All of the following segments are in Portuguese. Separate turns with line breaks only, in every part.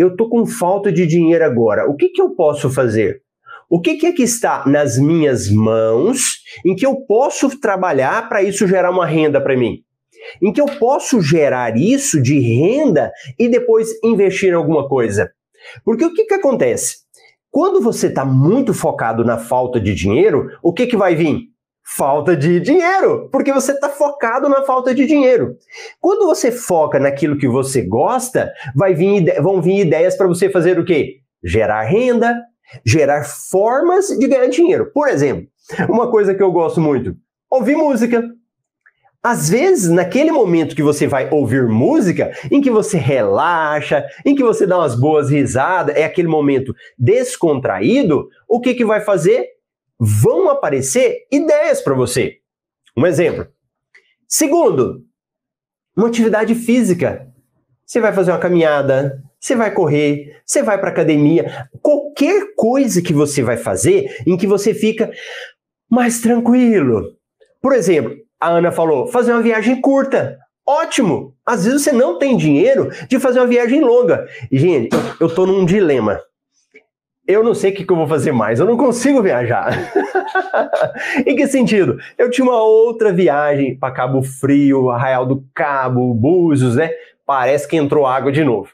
eu tô com falta de dinheiro agora. O que, que eu posso fazer? O que, que é que está nas minhas mãos em que eu posso trabalhar para isso gerar uma renda para mim? Em que eu posso gerar isso de renda e depois investir em alguma coisa? Porque o que, que acontece? Quando você está muito focado na falta de dinheiro, o que, que vai vir? Falta de dinheiro, porque você está focado na falta de dinheiro. Quando você foca naquilo que você gosta, vai vir, vão vir ideias para você fazer o quê? Gerar renda, gerar formas de ganhar dinheiro. Por exemplo, uma coisa que eu gosto muito: ouvir música. Às vezes, naquele momento que você vai ouvir música, em que você relaxa, em que você dá umas boas risadas, é aquele momento descontraído, o que, que vai fazer? Vão aparecer ideias para você. Um exemplo. Segundo, uma atividade física. Você vai fazer uma caminhada, você vai correr, você vai para academia, qualquer coisa que você vai fazer em que você fica mais tranquilo. Por exemplo, a Ana falou, fazer uma viagem curta. Ótimo! Às vezes você não tem dinheiro de fazer uma viagem longa. Gente, eu, tô num dilema. Eu não sei o que, eu vou fazer mais, eu não consigo viajar. em que sentido? Eu tinha uma outra viagem para Cabo Frio, Arraial do Cabo, Búzios, né? Parece que entrou água de novo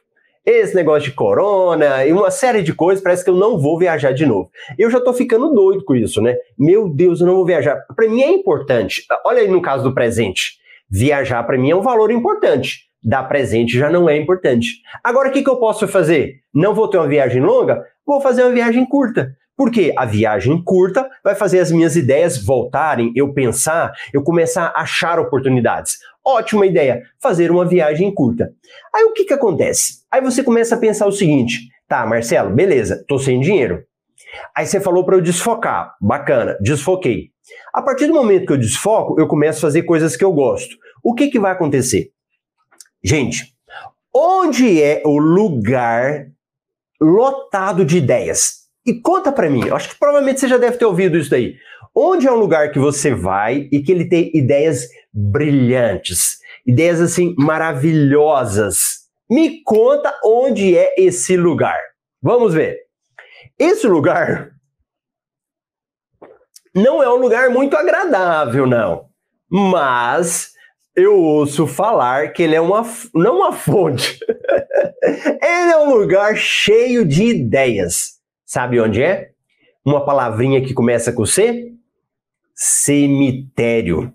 esse negócio de corona e uma série de coisas, parece que eu não vou viajar de novo. Eu já tô ficando doido com isso, né? Meu Deus, eu não vou viajar. Para mim é importante. Olha aí no caso do presente. Viajar para mim é um valor importante. Dar presente já não é importante. Agora o que, que eu posso fazer? Não vou ter uma viagem longa? Vou fazer uma viagem curta. Porque a viagem curta vai fazer as minhas ideias voltarem, eu pensar, eu começar a achar oportunidades. Ótima ideia, fazer uma viagem curta. Aí o que, que acontece? Aí você começa a pensar o seguinte: tá, Marcelo, beleza, tô sem dinheiro. Aí você falou para eu desfocar, bacana, desfoquei. A partir do momento que eu desfoco, eu começo a fazer coisas que eu gosto. O que, que vai acontecer? Gente, onde é o lugar lotado de ideias? E conta para mim, eu acho que provavelmente você já deve ter ouvido isso daí. Onde é um lugar que você vai e que ele tem ideias brilhantes, ideias assim maravilhosas? Me conta onde é esse lugar. Vamos ver. Esse lugar não é um lugar muito agradável, não. Mas eu ouço falar que ele é uma não uma fonte. ele é um lugar cheio de ideias. Sabe onde é? Uma palavrinha que começa com C? Cemitério.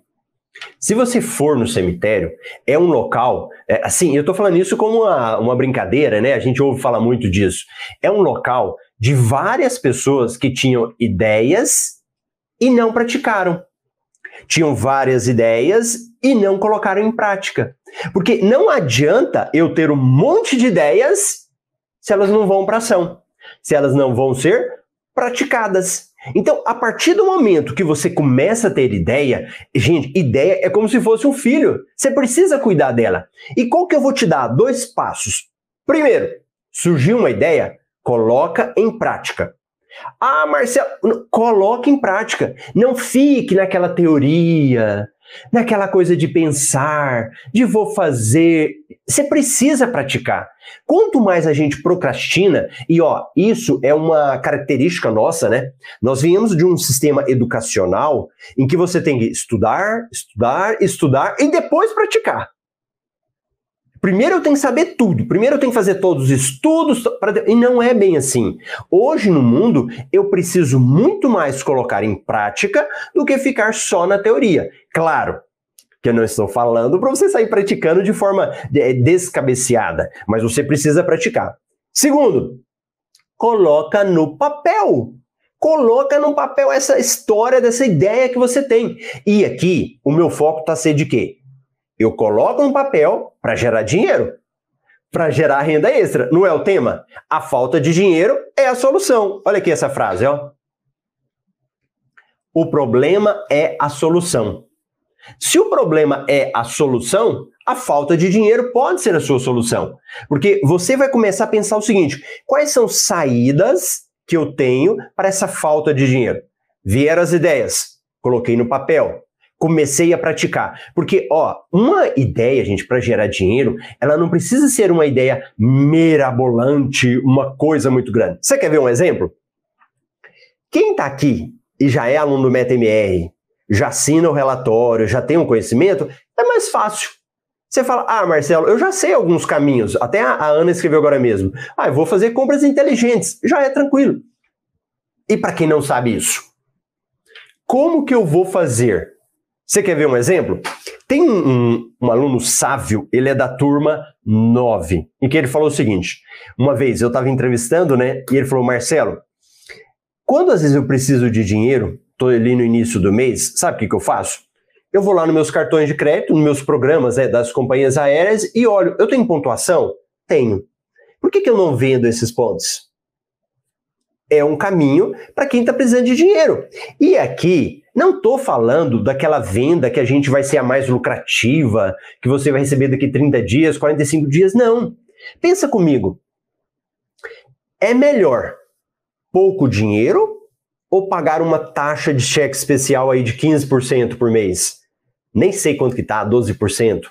Se você for no cemitério, é um local, é, assim, eu estou falando isso como uma, uma brincadeira, né? A gente ouve falar muito disso. É um local de várias pessoas que tinham ideias e não praticaram. Tinham várias ideias e não colocaram em prática. Porque não adianta eu ter um monte de ideias se elas não vão para ação se elas não vão ser praticadas. Então, a partir do momento que você começa a ter ideia, gente, ideia é como se fosse um filho. Você precisa cuidar dela. E qual que eu vou te dar? Dois passos. Primeiro, surgiu uma ideia, coloca em prática. Ah, Marcelo, coloque em prática. Não fique naquela teoria, naquela coisa de pensar, de vou fazer. Você precisa praticar. Quanto mais a gente procrastina, e ó, isso é uma característica nossa, né? Nós viemos de um sistema educacional em que você tem que estudar, estudar, estudar e depois praticar. Primeiro eu tenho que saber tudo, primeiro eu tenho que fazer todos os estudos, pra... e não é bem assim. Hoje no mundo, eu preciso muito mais colocar em prática do que ficar só na teoria. Claro, que eu não estou falando para você sair praticando de forma é, descabeceada, mas você precisa praticar. Segundo, coloca no papel. Coloca no papel essa história dessa ideia que você tem. E aqui, o meu foco está ser de quê? Eu coloco no papel para gerar dinheiro, para gerar renda extra. Não é o tema? A falta de dinheiro é a solução. Olha aqui essa frase, ó. O problema é a solução. Se o problema é a solução, a falta de dinheiro pode ser a sua solução. Porque você vai começar a pensar o seguinte: quais são saídas que eu tenho para essa falta de dinheiro? Vieram as ideias, coloquei no papel. Comecei a praticar. Porque, ó, uma ideia, gente, para gerar dinheiro, ela não precisa ser uma ideia mirabolante, uma coisa muito grande. Você quer ver um exemplo? Quem está aqui e já é aluno do MetaMR, já assina o relatório, já tem um conhecimento, é mais fácil. Você fala, ah, Marcelo, eu já sei alguns caminhos. Até a Ana escreveu agora mesmo. Ah, eu vou fazer compras inteligentes. Já é tranquilo. E para quem não sabe isso, como que eu vou fazer? Você quer ver um exemplo? Tem um, um, aluno sábio, ele é da turma 9, em que ele falou o seguinte: uma vez eu estava entrevistando, né? E ele falou, Marcelo, quando às vezes eu preciso de dinheiro, estou ali no início do mês, sabe o que, que eu faço? Eu vou lá nos meus cartões de crédito, nos meus programas né, das companhias aéreas e olho, eu tenho pontuação? Tenho. Por que, que eu não vendo esses pontos? É um caminho para quem está precisando de dinheiro. E aqui, não estou falando daquela venda que a gente vai ser a mais lucrativa, que você vai receber daqui 30 dias, 45 dias, não. Pensa comigo. É melhor pouco dinheiro ou pagar uma taxa de cheque especial aí de 15% por mês? Nem sei quanto que tá, 12%.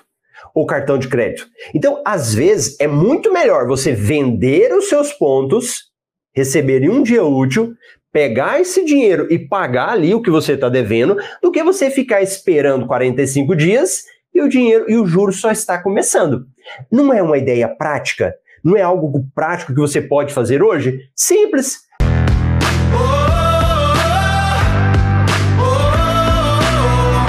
Ou cartão de crédito. Então, às vezes, é muito melhor você vender os seus pontos receber em um dia útil, pegar esse dinheiro e pagar ali o que você está devendo, do que você ficar esperando 45 dias e o dinheiro e o juro só está começando. Não é uma ideia prática? Não é algo prático que você pode fazer hoje? Simples. Oh!